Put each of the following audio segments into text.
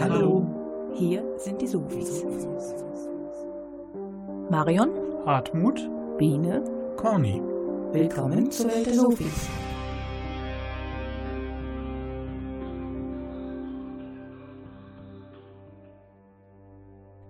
Hallo. Hier sind die Sofis. Marion, Hartmut, Biene, Corny. willkommen zur Welt der Sofis.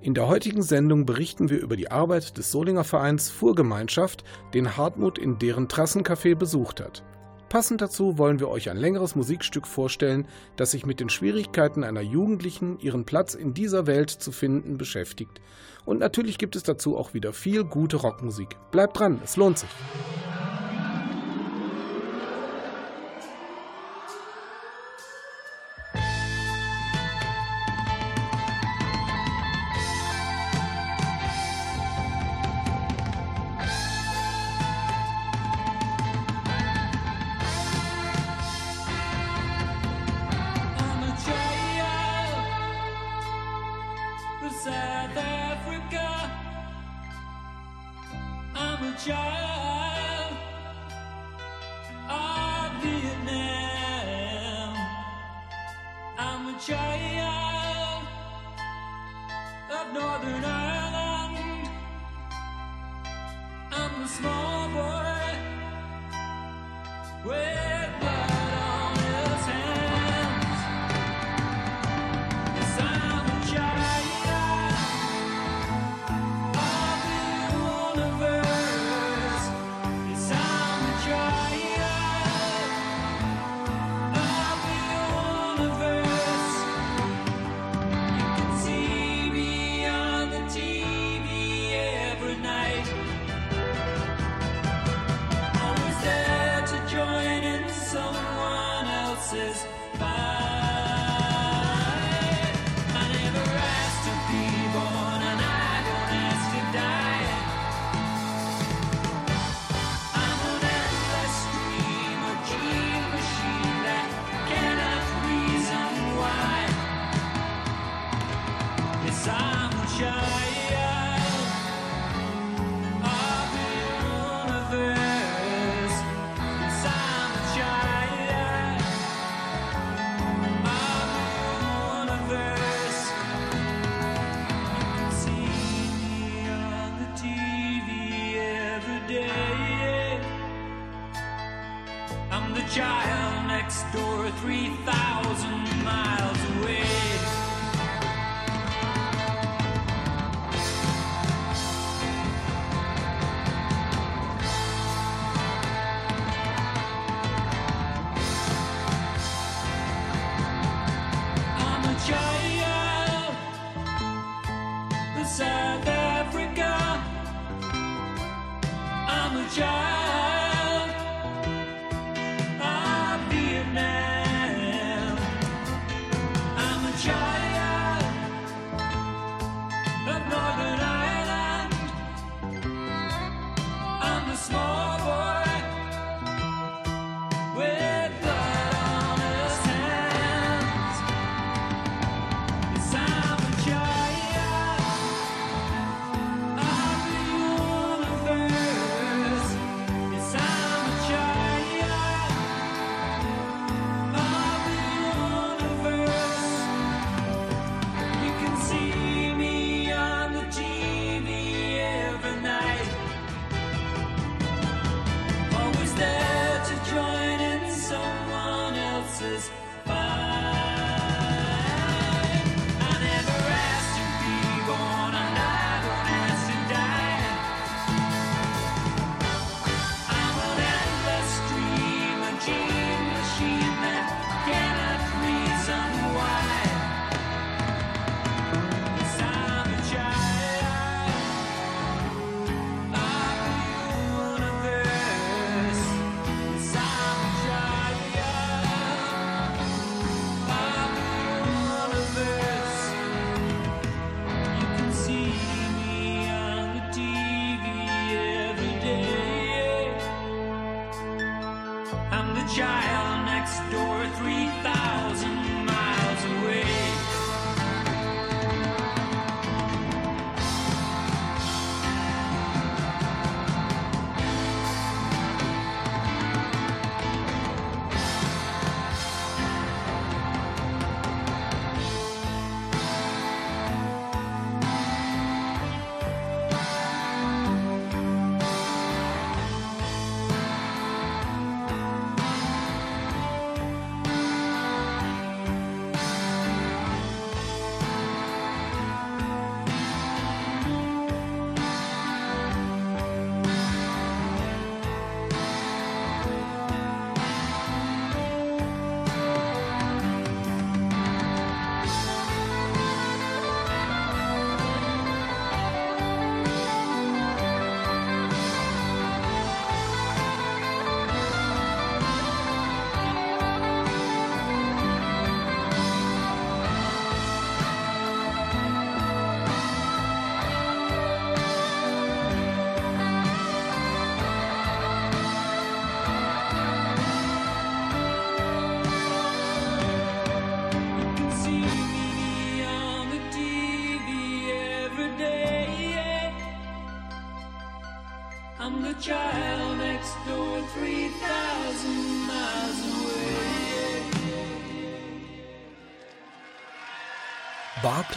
In der heutigen Sendung berichten wir über die Arbeit des Solinger Vereins Fuhrgemeinschaft, den Hartmut in deren Trassencafé besucht hat. Passend dazu wollen wir euch ein längeres Musikstück vorstellen, das sich mit den Schwierigkeiten einer Jugendlichen, ihren Platz in dieser Welt zu finden, beschäftigt. Und natürlich gibt es dazu auch wieder viel gute Rockmusik. Bleibt dran, es lohnt sich.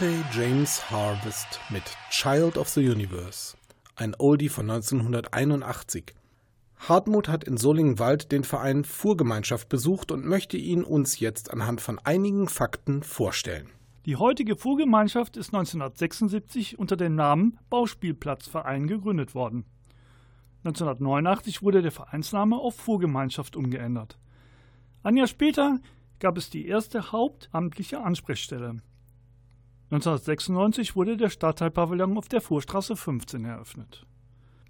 Barclay James Harvest mit Child of the Universe, ein Oldie von 1981. Hartmut hat in Solingen-Wald den Verein Fuhrgemeinschaft besucht und möchte ihn uns jetzt anhand von einigen Fakten vorstellen. Die heutige Fuhrgemeinschaft ist 1976 unter dem Namen Bauspielplatzverein gegründet worden. 1989 wurde der Vereinsname auf Fuhrgemeinschaft umgeändert. Ein Jahr später gab es die erste hauptamtliche Ansprechstelle. 1996 wurde der Stadtteilpavillon auf der Fuhrstraße 15 eröffnet.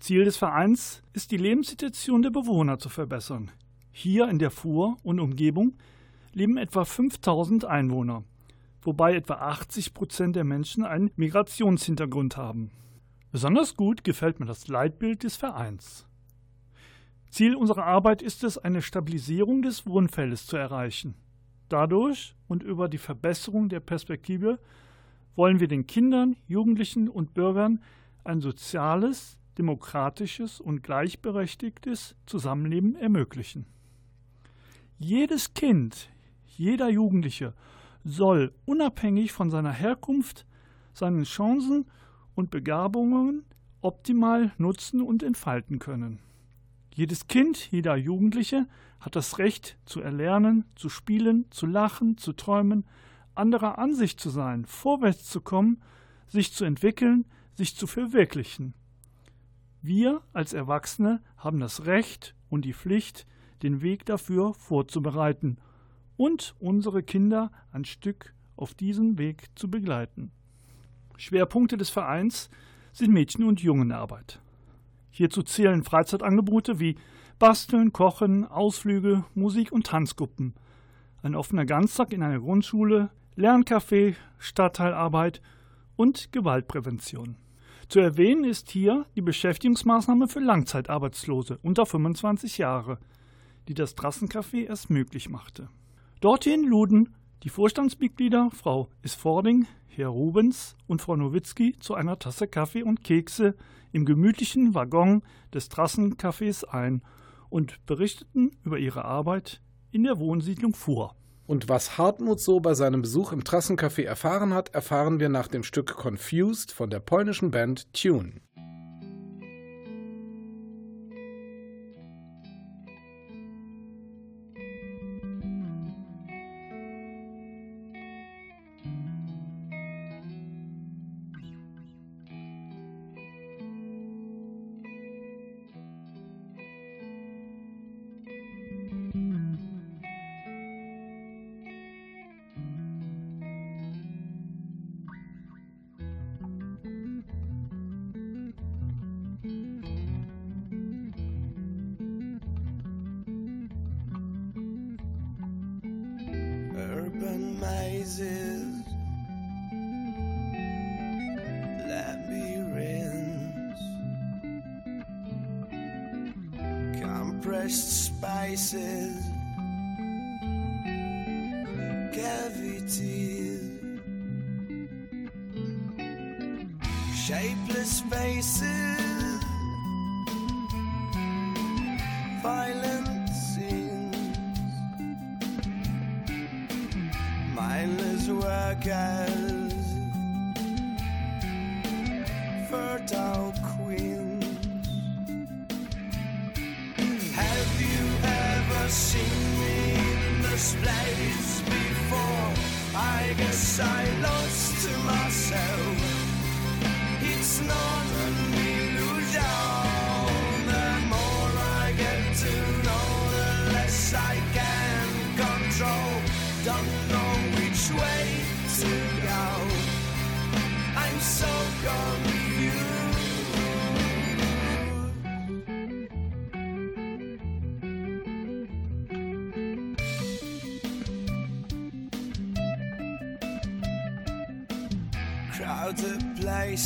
Ziel des Vereins ist die Lebenssituation der Bewohner zu verbessern. Hier in der Fuhr und Umgebung leben etwa 5000 Einwohner, wobei etwa 80 Prozent der Menschen einen Migrationshintergrund haben. Besonders gut gefällt mir das Leitbild des Vereins. Ziel unserer Arbeit ist es, eine Stabilisierung des Wohnfeldes zu erreichen. Dadurch und über die Verbesserung der Perspektive wollen wir den Kindern, Jugendlichen und Bürgern ein soziales, demokratisches und gleichberechtigtes Zusammenleben ermöglichen. Jedes Kind, jeder Jugendliche soll unabhängig von seiner Herkunft seine Chancen und Begabungen optimal nutzen und entfalten können. Jedes Kind, jeder Jugendliche hat das Recht zu erlernen, zu spielen, zu lachen, zu träumen, anderer Ansicht zu sein, vorwärts zu kommen, sich zu entwickeln, sich zu verwirklichen. Wir als Erwachsene haben das Recht und die Pflicht, den Weg dafür vorzubereiten und unsere Kinder ein Stück auf diesem Weg zu begleiten. Schwerpunkte des Vereins sind Mädchen- und Jungenarbeit. Hierzu zählen Freizeitangebote wie Basteln, Kochen, Ausflüge, Musik- und Tanzgruppen, ein offener Ganztag in einer Grundschule, Lerncafé, Stadtteilarbeit und Gewaltprävention. Zu erwähnen ist hier die Beschäftigungsmaßnahme für Langzeitarbeitslose unter 25 Jahre, die das Trassencafé erst möglich machte. Dorthin luden die Vorstandsmitglieder Frau Isfording, Herr Rubens und Frau Nowitzki zu einer Tasse Kaffee und Kekse im gemütlichen Waggon des Trassencafés ein und berichteten über ihre Arbeit in der Wohnsiedlung Fuhr. Und was Hartmut so bei seinem Besuch im Trassencafé erfahren hat, erfahren wir nach dem Stück Confused von der polnischen Band Tune.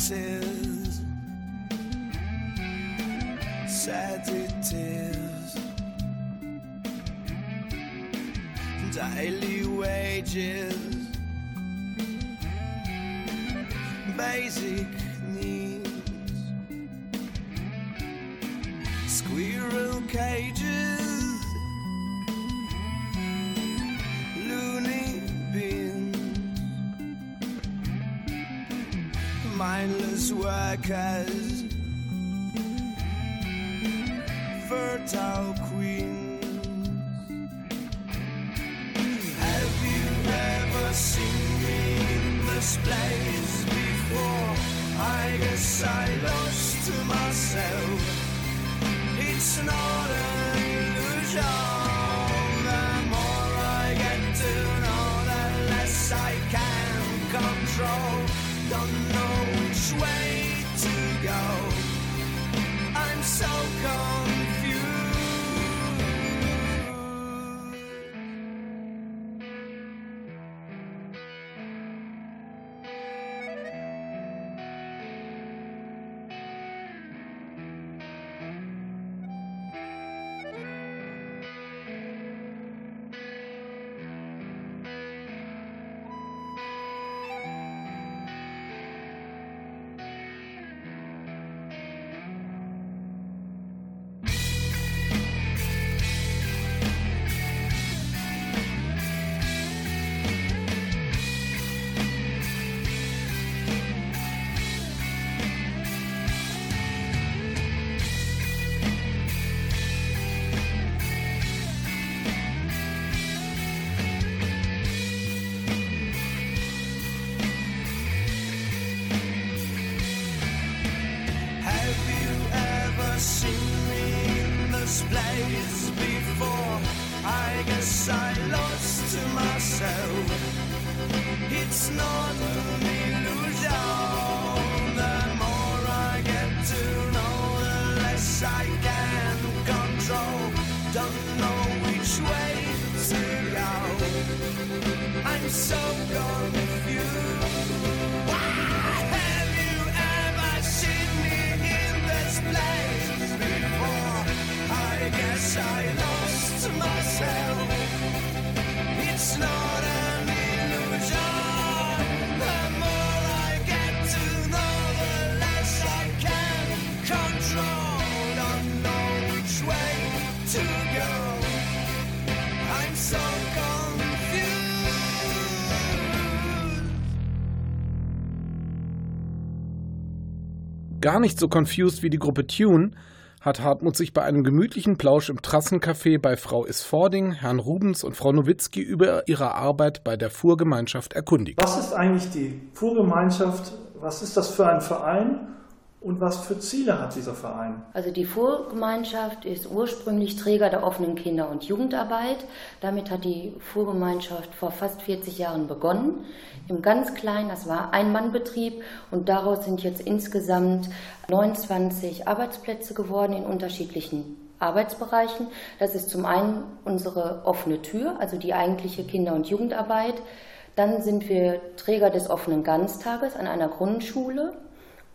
glasses Gar nicht so confused wie die Gruppe Tune hat Hartmut sich bei einem gemütlichen Plausch im Trassencafé bei Frau Isfording, Herrn Rubens und Frau Nowitzki über ihre Arbeit bei der Fuhrgemeinschaft erkundigt. Was ist eigentlich die Fuhrgemeinschaft? Was ist das für ein Verein? Und was für Ziele hat dieser Verein? Also die Fuhrgemeinschaft ist ursprünglich Träger der offenen Kinder- und Jugendarbeit. Damit hat die Fuhrgemeinschaft vor fast 40 Jahren begonnen. Im ganz kleinen, das war ein Mannbetrieb und daraus sind jetzt insgesamt 29 Arbeitsplätze geworden in unterschiedlichen Arbeitsbereichen. Das ist zum einen unsere offene Tür, also die eigentliche Kinder- und Jugendarbeit. Dann sind wir Träger des offenen Ganztages an einer Grundschule.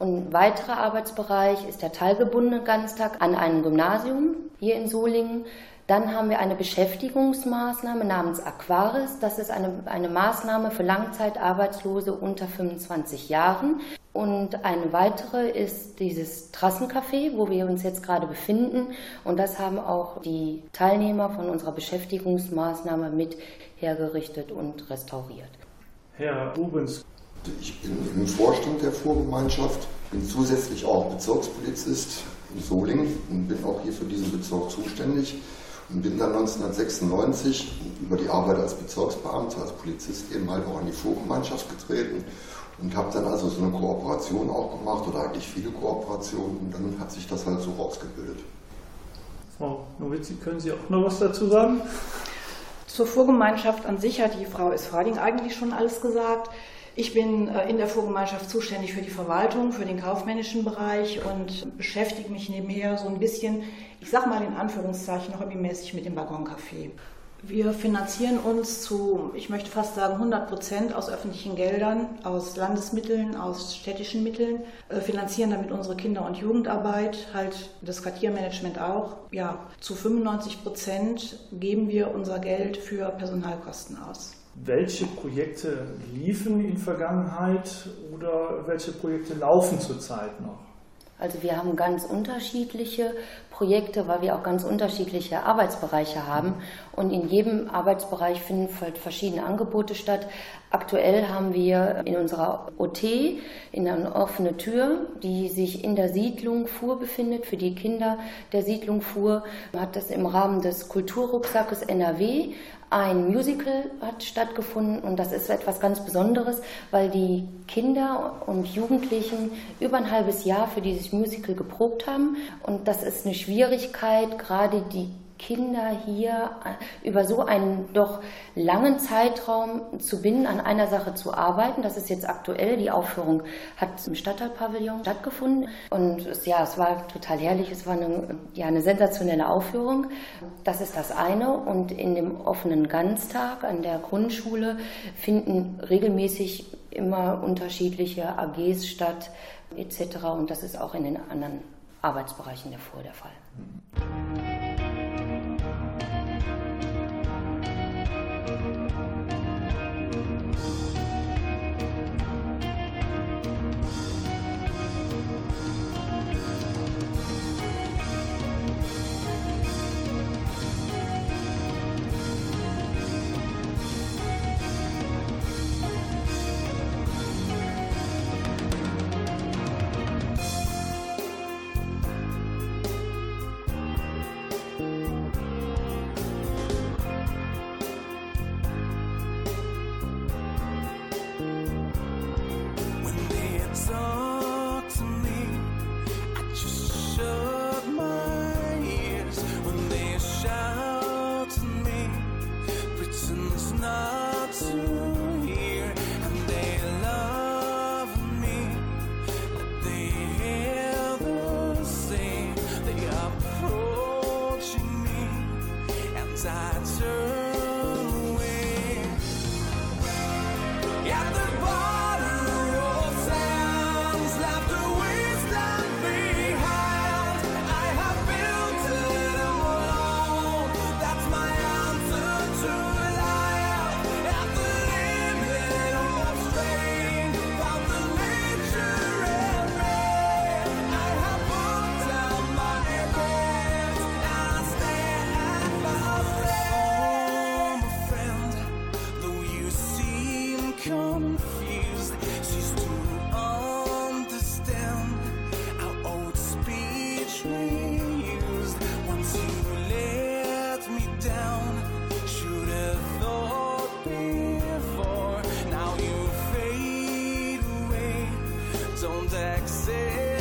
Ein weiterer Arbeitsbereich ist der teilgebundene Ganztag an einem Gymnasium hier in Solingen. Dann haben wir eine Beschäftigungsmaßnahme namens Aquaris. Das ist eine, eine Maßnahme für Langzeitarbeitslose unter 25 Jahren. Und eine weitere ist dieses Trassencafé, wo wir uns jetzt gerade befinden. Und das haben auch die Teilnehmer von unserer Beschäftigungsmaßnahme mit hergerichtet und restauriert. Herr Rubens, im Vorstand der Fuhrgemeinschaft, bin zusätzlich auch Bezirkspolizist in Solingen und bin auch hier für diesen Bezirk zuständig und bin dann 1996 über die Arbeit als Bezirksbeamter, als Polizist eben halt auch an die Fuhrgemeinschaft getreten und habe dann also so eine Kooperation auch gemacht oder eigentlich viele Kooperationen und dann hat sich das halt so rausgebildet. Frau Nowitzki, können Sie auch noch was dazu sagen? Zur Fuhrgemeinschaft an sich hat die Frau Isfading eigentlich schon alles gesagt. Ich bin äh, in der Fuhrgemeinschaft zuständig für die Verwaltung, für den kaufmännischen Bereich und beschäftige mich nebenher so ein bisschen, ich sag mal in Anführungszeichen, hobbymäßig mit dem Waggoncafé. Wir finanzieren uns zu, ich möchte fast sagen, 100 Prozent aus öffentlichen Geldern, aus Landesmitteln, aus städtischen Mitteln, äh, finanzieren damit unsere Kinder- und Jugendarbeit, halt das Quartiermanagement auch. Ja, zu 95 Prozent geben wir unser Geld für Personalkosten aus. Welche Projekte liefen in Vergangenheit oder welche Projekte laufen zurzeit noch? Also wir haben ganz unterschiedliche Projekte, weil wir auch ganz unterschiedliche Arbeitsbereiche haben. Und in jedem Arbeitsbereich finden halt verschiedene Angebote statt. Aktuell haben wir in unserer OT in eine offene Tür, die sich in der Siedlung Fuhr befindet, für die Kinder der Siedlung Fuhr, hat das im Rahmen des Kulturrucksackes NRW ein Musical hat stattgefunden und das ist etwas ganz Besonderes, weil die Kinder und Jugendlichen über ein halbes Jahr für dieses Musical geprobt haben und das ist eine Schwierigkeit, gerade die Kinder hier äh, über so einen doch langen Zeitraum zu binden, an einer Sache zu arbeiten. Das ist jetzt aktuell. Die Aufführung hat im Stadtteilpavillon stattgefunden. Und es, ja, es war total herrlich. Es war eine, ja, eine sensationelle Aufführung. Das ist das eine. Und in dem offenen Ganztag an der Grundschule finden regelmäßig immer unterschiedliche AGs statt, etc. Und das ist auch in den anderen Arbeitsbereichen der Fall. うん don't exist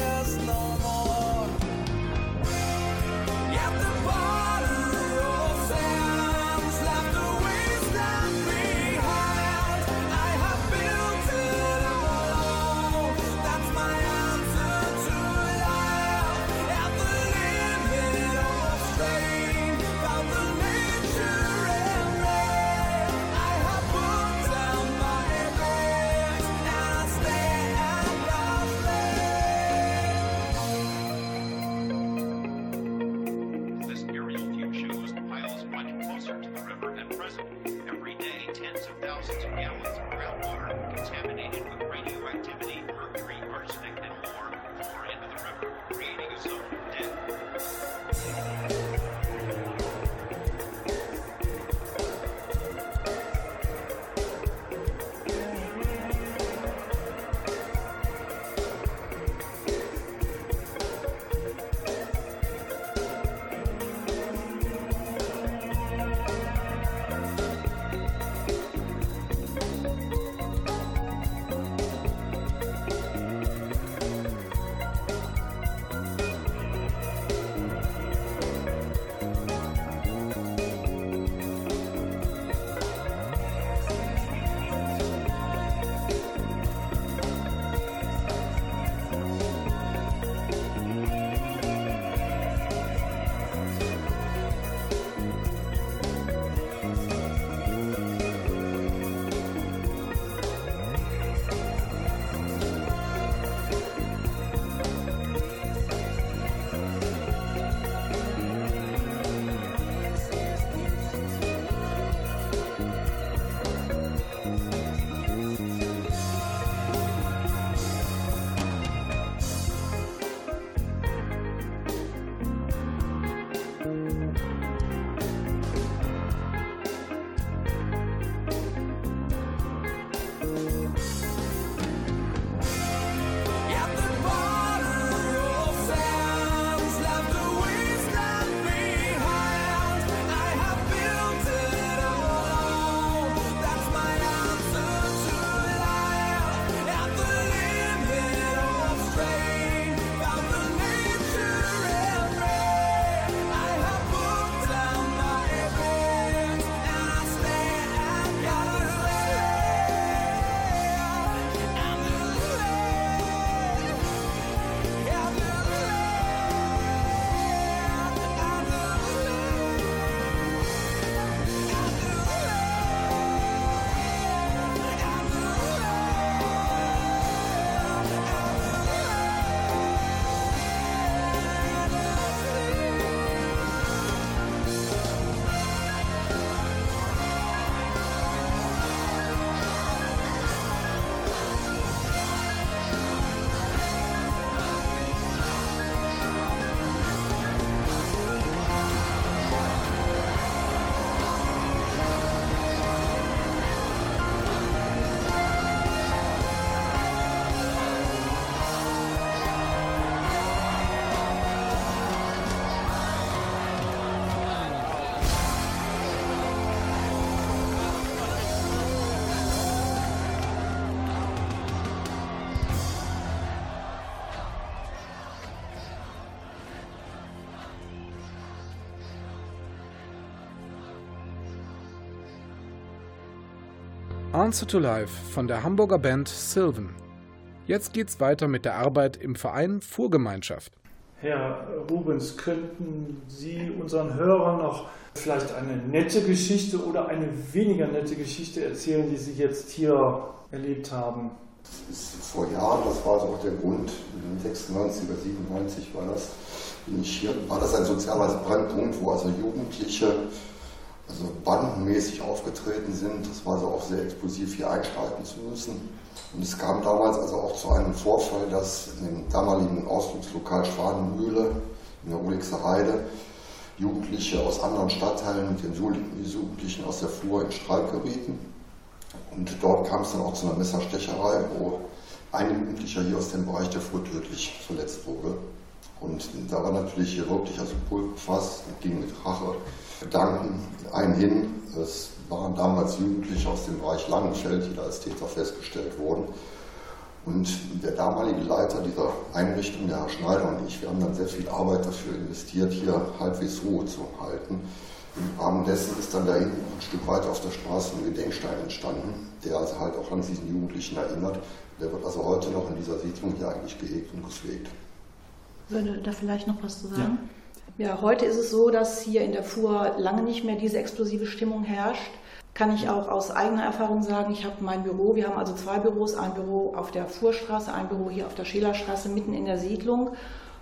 Answer to Life von der Hamburger Band Sylvan. Jetzt geht's weiter mit der Arbeit im Verein Fuhrgemeinschaft. Herr Rubens, könnten Sie unseren Hörern noch vielleicht eine nette Geschichte oder eine weniger nette Geschichte erzählen, die Sie jetzt hier erlebt haben? Bis vor Jahren, das war auch der Grund, in den 96 oder 97 war das, bin ich hier, war das ein sozialer Brennpunkt, wo also Jugendliche also bandenmäßig aufgetreten sind. Das war also auch sehr explosiv, hier einschreiten zu müssen. Und es kam damals also auch zu einem Vorfall, dass in dem damaligen Ausflugslokal Schwanenmühle in der Olixer Heide Jugendliche aus anderen Stadtteilen mit den Jugendlichen aus der Flur in Streit gerieten. Und dort kam es dann auch zu einer Messerstecherei, wo ein Jugendlicher hier aus dem Bereich der Flur tödlich verletzt wurde. Und da war natürlich hier wirklich also Pulverfass ging mit Rache Gedanken ein hin. Es waren damals Jugendliche aus dem Bereich Langenfeld, die da als Täter festgestellt wurden. Und der damalige Leiter dieser Einrichtung, der Herr Schneider und ich, wir haben dann sehr viel Arbeit dafür investiert, hier halbwegs Ruhe zu halten. Im Rahmen dessen ist dann da hinten ein Stück weiter auf der Straße ein Gedenkstein entstanden, der also halt auch an diesen Jugendlichen erinnert. Der wird also heute noch in dieser Siedlung hier eigentlich gehegt und gepflegt. Würde da vielleicht noch was zu sagen? Ja. Heute ist es so, dass hier in der Fuhr lange nicht mehr diese explosive Stimmung herrscht. Kann ich auch aus eigener Erfahrung sagen, ich habe mein Büro, wir haben also zwei Büros, ein Büro auf der Fuhrstraße, ein Büro hier auf der Schälerstraße mitten in der Siedlung.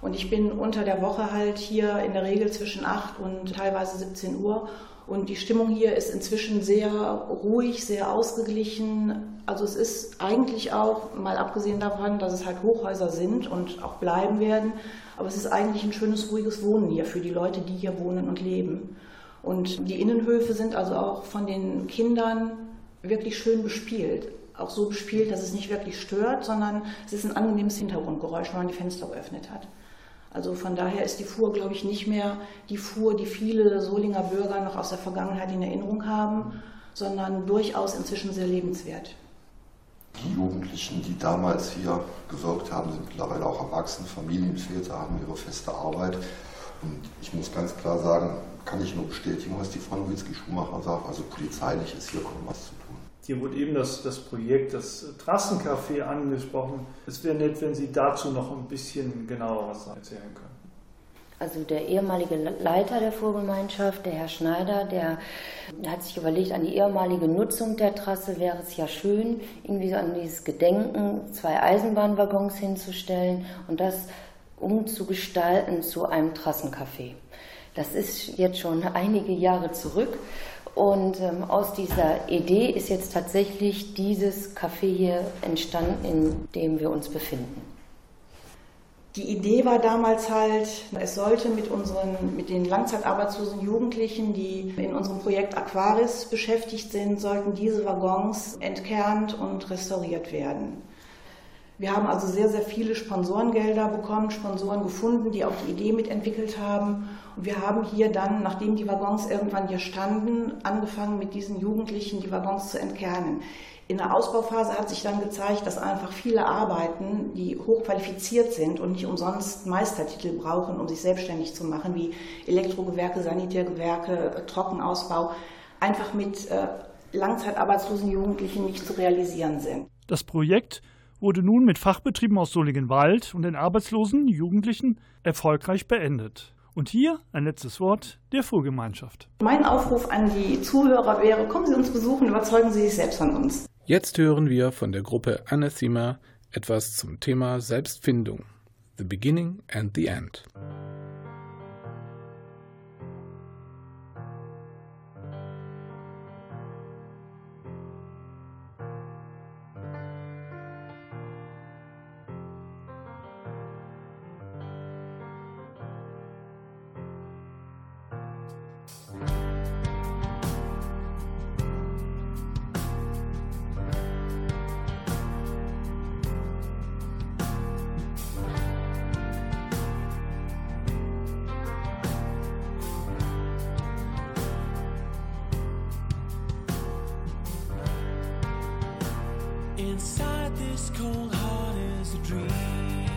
Und ich bin unter der Woche halt hier in der Regel zwischen 8 und teilweise 17 Uhr. Und die Stimmung hier ist inzwischen sehr ruhig, sehr ausgeglichen. Also es ist eigentlich auch, mal abgesehen davon, dass es halt Hochhäuser sind und auch bleiben werden, aber es ist eigentlich ein schönes, ruhiges Wohnen hier für die Leute, die hier wohnen und leben. Und die Innenhöfe sind also auch von den Kindern wirklich schön bespielt. Auch so bespielt, dass es nicht wirklich stört, sondern es ist ein angenehmes Hintergrundgeräusch, wenn man die Fenster geöffnet hat. Also von daher ist die Fuhr, glaube ich, nicht mehr die Fuhr, die viele Solinger Bürger noch aus der Vergangenheit in Erinnerung haben, sondern durchaus inzwischen sehr lebenswert. Die Jugendlichen, die damals hier gewirkt haben, sind mittlerweile auch erwachsene Familienväter, haben ihre feste Arbeit. Und ich muss ganz klar sagen, kann ich nur bestätigen, was die Frau Nowitzki-Schumacher sagt. Also polizeilich ist hier kaum was zu tun. Hier wurde eben das, das Projekt, das Trassencafé angesprochen. Es wäre nett, wenn Sie dazu noch ein bisschen genauer was erzählen können. Also der ehemalige Leiter der Fuhrgemeinschaft, der Herr Schneider, der, hat sich überlegt, an die ehemalige Nutzung der Trasse wäre es ja schön, irgendwie an dieses Gedenken zwei Eisenbahnwaggons hinzustellen und das umzugestalten zu einem Trassencafé. Das ist jetzt schon einige Jahre zurück und ähm, aus dieser Idee ist jetzt tatsächlich dieses Café hier entstanden, in dem wir uns befinden. Die Idee war damals halt, es sollte mit unseren, mit den langzeitarbeitslosen Jugendlichen, die in unserem Projekt Aquaris beschäftigt sind, sollten diese Waggons entkernt und restauriert werden. Wir haben also sehr, sehr viele Sponsorengelder bekommen, Sponsoren gefunden, die auch die Idee mitentwickelt haben. Und wir haben hier dann, nachdem die Waggons irgendwann hier standen, angefangen mit diesen Jugendlichen die Waggons zu entkernen. In der Ausbauphase hat sich dann gezeigt, dass einfach viele Arbeiten, die hochqualifiziert sind und nicht umsonst Meistertitel brauchen, um sich selbstständig zu machen, wie Elektrogewerke, Sanitärgewerke, Trockenausbau, einfach mit äh, langzeitarbeitslosen Jugendlichen nicht zu realisieren sind. Das Projekt wurde nun mit Fachbetrieben aus Soligenwald und den arbeitslosen Jugendlichen erfolgreich beendet. Und hier ein letztes Wort der Fuhrgemeinschaft. Mein Aufruf an die Zuhörer wäre, kommen Sie uns besuchen, überzeugen Sie sich selbst von uns. Jetzt hören wir von der Gruppe Anathema etwas zum Thema Selbstfindung. The Beginning and the End. Inside this cold heart is a dream.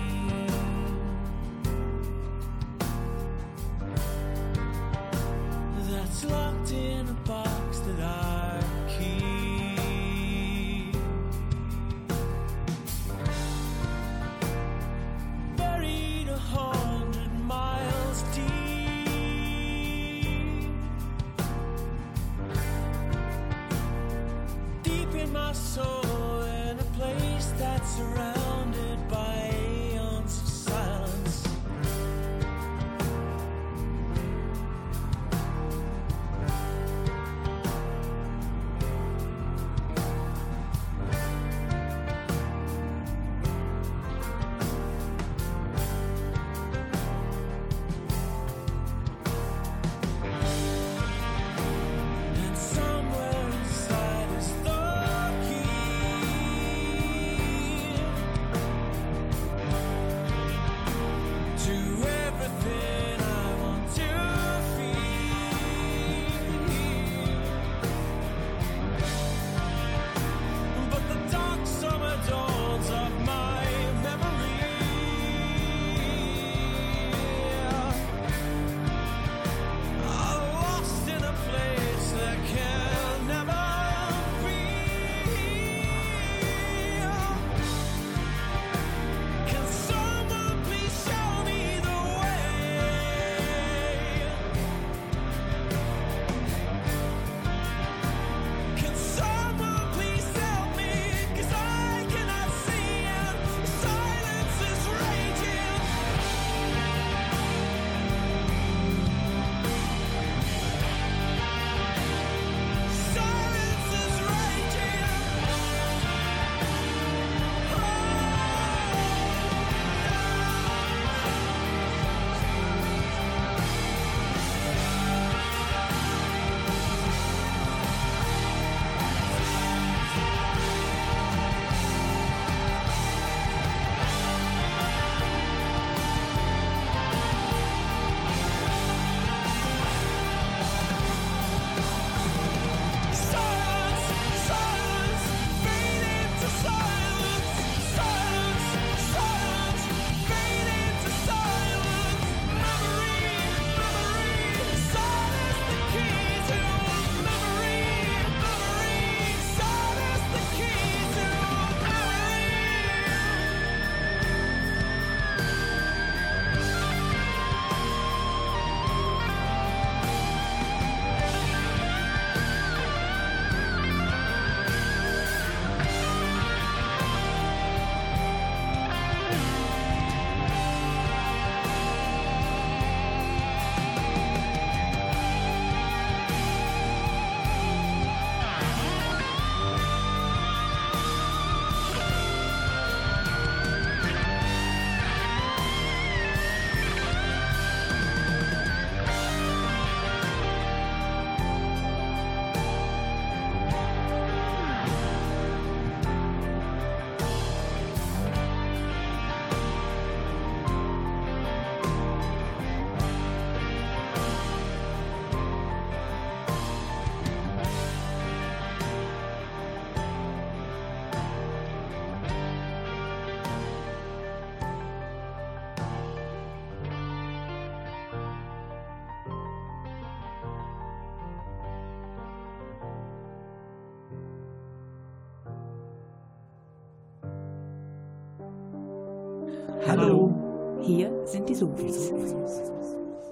Sofis.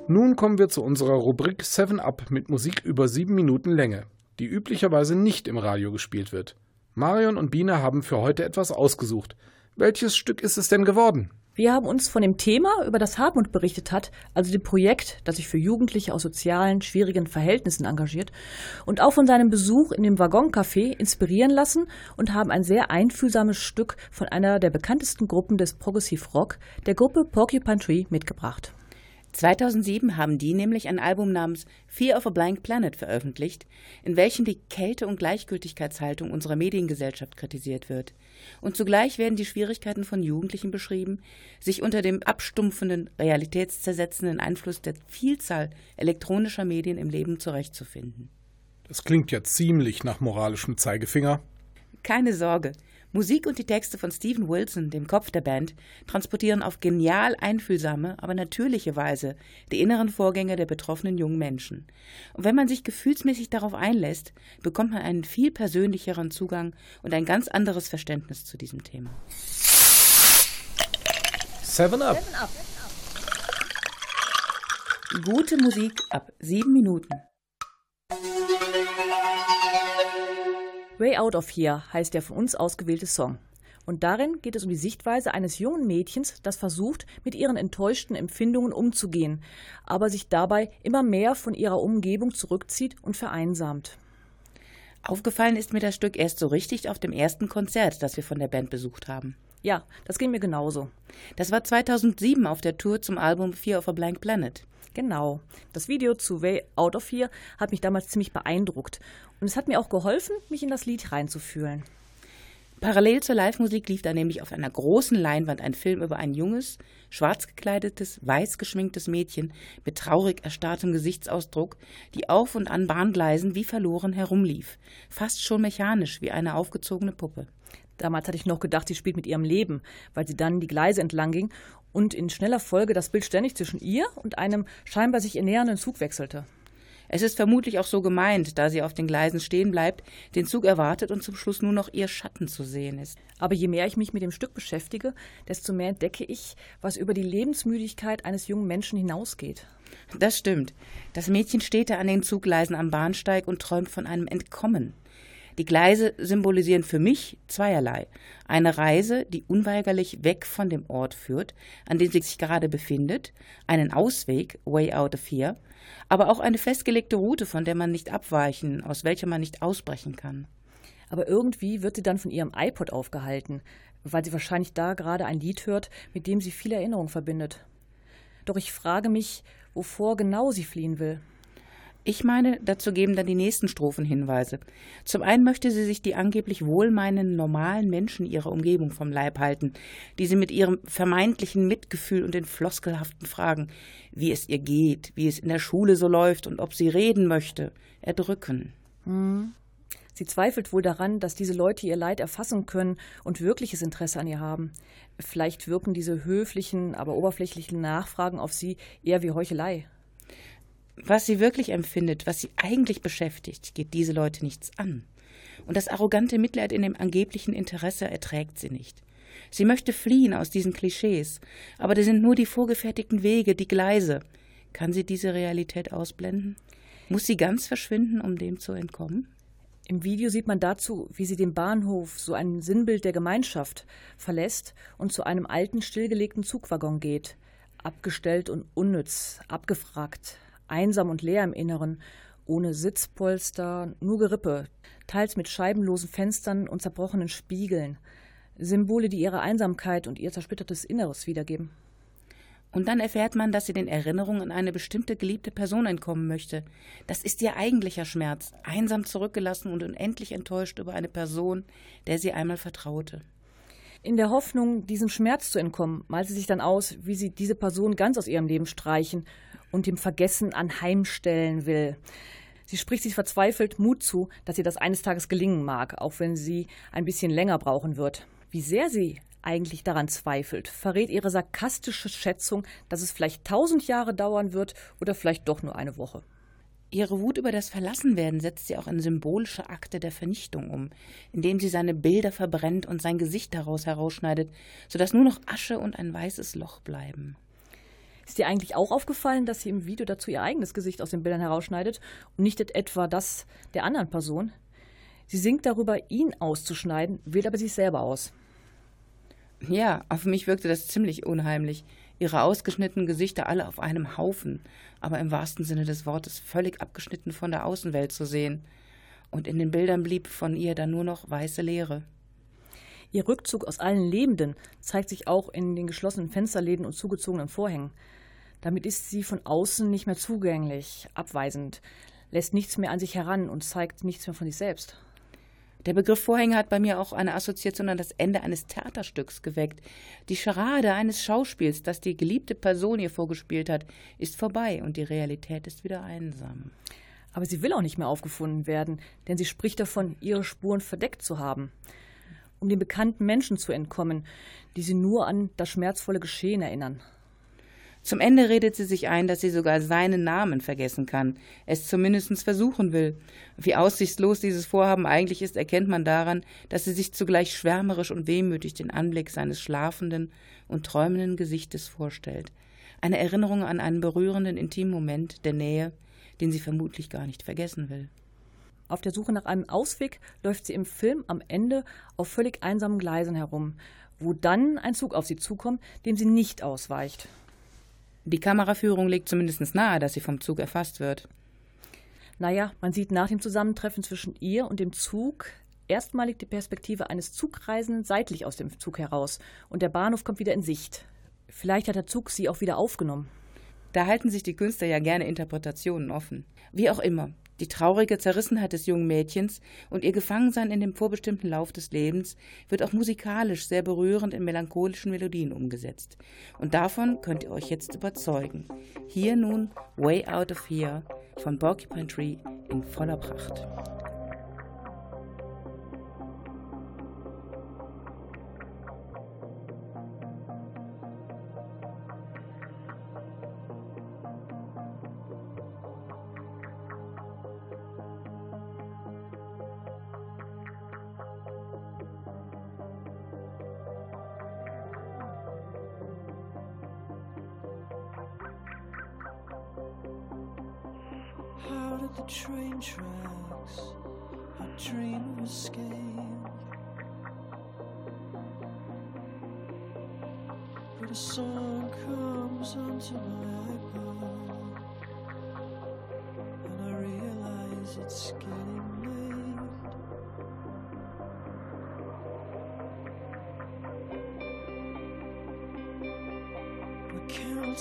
Nun kommen wir zu unserer Rubrik 7 Up mit Musik über sieben Minuten Länge, die üblicherweise nicht im Radio gespielt wird. Marion und Biene haben für heute etwas ausgesucht. Welches Stück ist es denn geworden? Wir haben uns von dem Thema, über das Hartmut berichtet hat, also dem Projekt, das sich für Jugendliche aus sozialen, schwierigen Verhältnissen engagiert, und auch von seinem Besuch in dem Waggoncafé inspirieren lassen und haben ein sehr einfühlsames Stück von einer der bekanntesten Gruppen des Progressive Rock, der Gruppe Porcupine Tree, mitgebracht. 2007 haben die nämlich ein Album namens Fear of a Blank Planet veröffentlicht, in welchem die Kälte- und Gleichgültigkeitshaltung unserer Mediengesellschaft kritisiert wird. Und zugleich werden die Schwierigkeiten von Jugendlichen beschrieben, sich unter dem abstumpfenden, realitätszersetzenden Einfluss der Vielzahl elektronischer Medien im Leben zurechtzufinden. Das klingt ja ziemlich nach moralischem Zeigefinger. Keine Sorge. Musik und die Texte von Stephen Wilson, dem Kopf der Band, transportieren auf genial einfühlsame, aber natürliche Weise die inneren Vorgänge der betroffenen jungen Menschen. Und wenn man sich gefühlsmäßig darauf einlässt, bekommt man einen viel persönlicheren Zugang und ein ganz anderes Verständnis zu diesem Thema. Seven Up. Gute Musik ab sieben Minuten. Way Out of Here heißt der von uns ausgewählte Song. Und darin geht es um die Sichtweise eines jungen Mädchens, das versucht, mit ihren enttäuschten Empfindungen umzugehen, aber sich dabei immer mehr von ihrer Umgebung zurückzieht und vereinsamt. Aufgefallen ist mir das Stück erst so richtig auf dem ersten Konzert, das wir von der Band besucht haben. Ja, das ging mir genauso. Das war 2007 auf der Tour zum Album Fear of a Blank Planet. Genau. Das Video zu Way Out of Here hat mich damals ziemlich beeindruckt. Und es hat mir auch geholfen, mich in das Lied reinzufühlen. Parallel zur Live-Musik lief da nämlich auf einer großen Leinwand ein Film über ein junges, schwarz gekleidetes, weiß geschminktes Mädchen mit traurig erstarrtem Gesichtsausdruck, die auf und an Bahngleisen wie verloren herumlief, fast schon mechanisch wie eine aufgezogene Puppe. Damals hatte ich noch gedacht, sie spielt mit ihrem Leben, weil sie dann die Gleise entlang ging und in schneller Folge das Bild ständig zwischen ihr und einem scheinbar sich ernährenden Zug wechselte. Es ist vermutlich auch so gemeint, da sie auf den Gleisen stehen bleibt, den Zug erwartet und zum Schluss nur noch ihr Schatten zu sehen ist. Aber je mehr ich mich mit dem Stück beschäftige, desto mehr entdecke ich, was über die Lebensmüdigkeit eines jungen Menschen hinausgeht. Das stimmt. Das Mädchen steht da an den Zuggleisen am Bahnsteig und träumt von einem Entkommen. Die Gleise symbolisieren für mich zweierlei. Eine Reise, die unweigerlich weg von dem Ort führt, an dem sie sich gerade befindet, einen Ausweg, way out of here, aber auch eine festgelegte Route, von der man nicht abweichen, aus welcher man nicht ausbrechen kann. Aber irgendwie wird sie dann von ihrem iPod aufgehalten, weil sie wahrscheinlich da gerade ein Lied hört, mit dem sie viele Erinnerungen verbindet. Doch ich frage mich, wovor genau sie fliehen will. Ich meine, dazu geben dann die nächsten Strophen Hinweise. Zum einen möchte sie sich die angeblich wohlmeinenden normalen Menschen ihrer Umgebung vom Leib halten, die sie mit ihrem vermeintlichen Mitgefühl und den floskelhaften Fragen, wie es ihr geht, wie es in der Schule so läuft und ob sie reden möchte, erdrücken. Hm. Sie zweifelt wohl daran, dass diese Leute ihr Leid erfassen können und wirkliches Interesse an ihr haben. Vielleicht wirken diese höflichen, aber oberflächlichen Nachfragen auf sie eher wie Heuchelei. Was sie wirklich empfindet, was sie eigentlich beschäftigt, geht diese Leute nichts an. Und das arrogante Mitleid in dem angeblichen Interesse erträgt sie nicht. Sie möchte fliehen aus diesen Klischees, aber das sind nur die vorgefertigten Wege, die Gleise. Kann sie diese Realität ausblenden? Muss sie ganz verschwinden, um dem zu entkommen? Im Video sieht man dazu, wie sie den Bahnhof, so ein Sinnbild der Gemeinschaft, verlässt und zu einem alten, stillgelegten Zugwaggon geht. Abgestellt und unnütz, abgefragt, einsam und leer im Inneren, ohne Sitzpolster, nur Gerippe, teils mit scheibenlosen Fenstern und zerbrochenen Spiegeln. Symbole, die ihre Einsamkeit und ihr zersplittertes Inneres wiedergeben. Und dann erfährt man, dass sie den Erinnerungen an eine bestimmte geliebte Person entkommen möchte. Das ist ihr eigentlicher Schmerz, einsam zurückgelassen und unendlich enttäuscht über eine Person, der sie einmal vertraute. In der Hoffnung, diesem Schmerz zu entkommen, malt sie sich dann aus, wie sie diese Person ganz aus ihrem Leben streichen und dem Vergessen anheimstellen will. Sie spricht sich verzweifelt Mut zu, dass ihr das eines Tages gelingen mag, auch wenn sie ein bisschen länger brauchen wird. Wie sehr sie eigentlich daran zweifelt, verrät ihre sarkastische Schätzung, dass es vielleicht tausend Jahre dauern wird oder vielleicht doch nur eine Woche. Ihre Wut über das Verlassenwerden setzt sie auch in symbolische Akte der Vernichtung um, indem sie seine Bilder verbrennt und sein Gesicht daraus herausschneidet, sodass nur noch Asche und ein weißes Loch bleiben. Ist dir eigentlich auch aufgefallen, dass sie im Video dazu ihr eigenes Gesicht aus den Bildern herausschneidet und nicht etwa das der anderen Person? Sie singt darüber, ihn auszuschneiden, wählt aber sich selber aus. Ja, auf mich wirkte das ziemlich unheimlich. Ihre ausgeschnittenen Gesichter alle auf einem Haufen, aber im wahrsten Sinne des Wortes völlig abgeschnitten von der Außenwelt zu sehen. Und in den Bildern blieb von ihr dann nur noch weiße Leere. Ihr Rückzug aus allen Lebenden zeigt sich auch in den geschlossenen Fensterläden und zugezogenen Vorhängen. Damit ist sie von außen nicht mehr zugänglich, abweisend, lässt nichts mehr an sich heran und zeigt nichts mehr von sich selbst. Der Begriff Vorhänge hat bei mir auch eine Assoziation an das Ende eines Theaterstücks geweckt. Die Scharade eines Schauspiels, das die geliebte Person ihr vorgespielt hat, ist vorbei und die Realität ist wieder einsam. Aber sie will auch nicht mehr aufgefunden werden, denn sie spricht davon, ihre Spuren verdeckt zu haben. Um den bekannten Menschen zu entkommen, die sie nur an das schmerzvolle Geschehen erinnern. Zum Ende redet sie sich ein, dass sie sogar seinen Namen vergessen kann, es zumindest versuchen will. Wie aussichtslos dieses Vorhaben eigentlich ist, erkennt man daran, dass sie sich zugleich schwärmerisch und wehmütig den Anblick seines schlafenden und träumenden Gesichtes vorstellt. Eine Erinnerung an einen berührenden, intimen Moment der Nähe, den sie vermutlich gar nicht vergessen will. Auf der Suche nach einem Ausweg läuft sie im Film am Ende auf völlig einsamen Gleisen herum, wo dann ein Zug auf sie zukommt, dem sie nicht ausweicht. Die Kameraführung legt zumindest nahe, dass sie vom Zug erfasst wird. Naja, man sieht nach dem Zusammentreffen zwischen ihr und dem Zug erstmalig die Perspektive eines Zugreisenden seitlich aus dem Zug heraus und der Bahnhof kommt wieder in Sicht. Vielleicht hat der Zug sie auch wieder aufgenommen. Da halten sich die Künstler ja gerne Interpretationen offen. Wie auch immer, die traurige Zerrissenheit des jungen Mädchens und ihr Gefangensein in dem vorbestimmten Lauf des Lebens wird auch musikalisch sehr berührend in melancholischen Melodien umgesetzt. Und davon könnt ihr euch jetzt überzeugen. Hier nun Way Out of Here von Porcupine Tree in voller Pracht.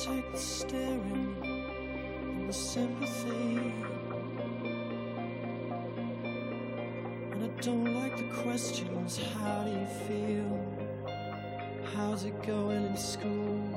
Take the staring and the sympathy. And I don't like the questions. How do you feel? How's it going in school?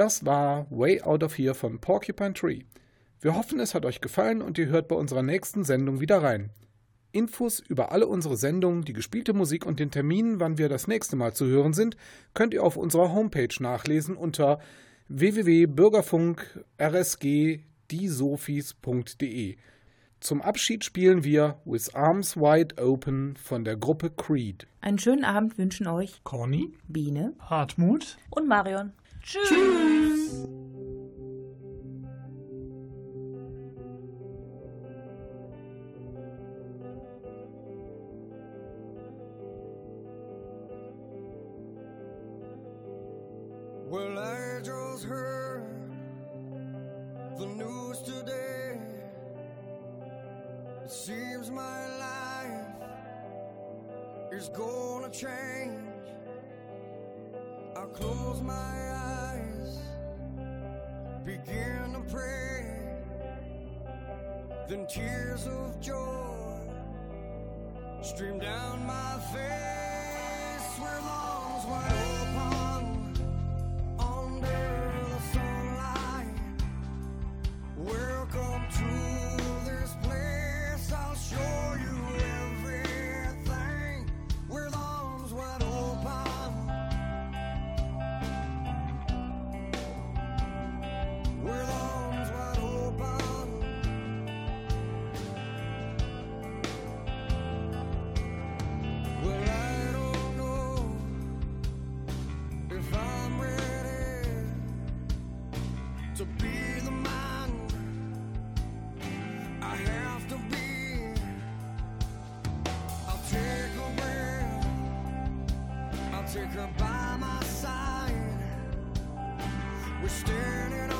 Das war Way Out of Here von Porcupine Tree. Wir hoffen, es hat euch gefallen und ihr hört bei unserer nächsten Sendung wieder rein. Infos über alle unsere Sendungen, die gespielte Musik und den Termin, wann wir das nächste Mal zu hören sind, könnt ihr auf unserer Homepage nachlesen unter www.bürgerfunksg-diesofis.de. Zum Abschied spielen wir With Arms Wide Open von der Gruppe Creed. Einen schönen Abend wünschen euch Conny, Biene, Hartmut und Marion. Tschüss. Tschüss. Take her by my side. We're standing on.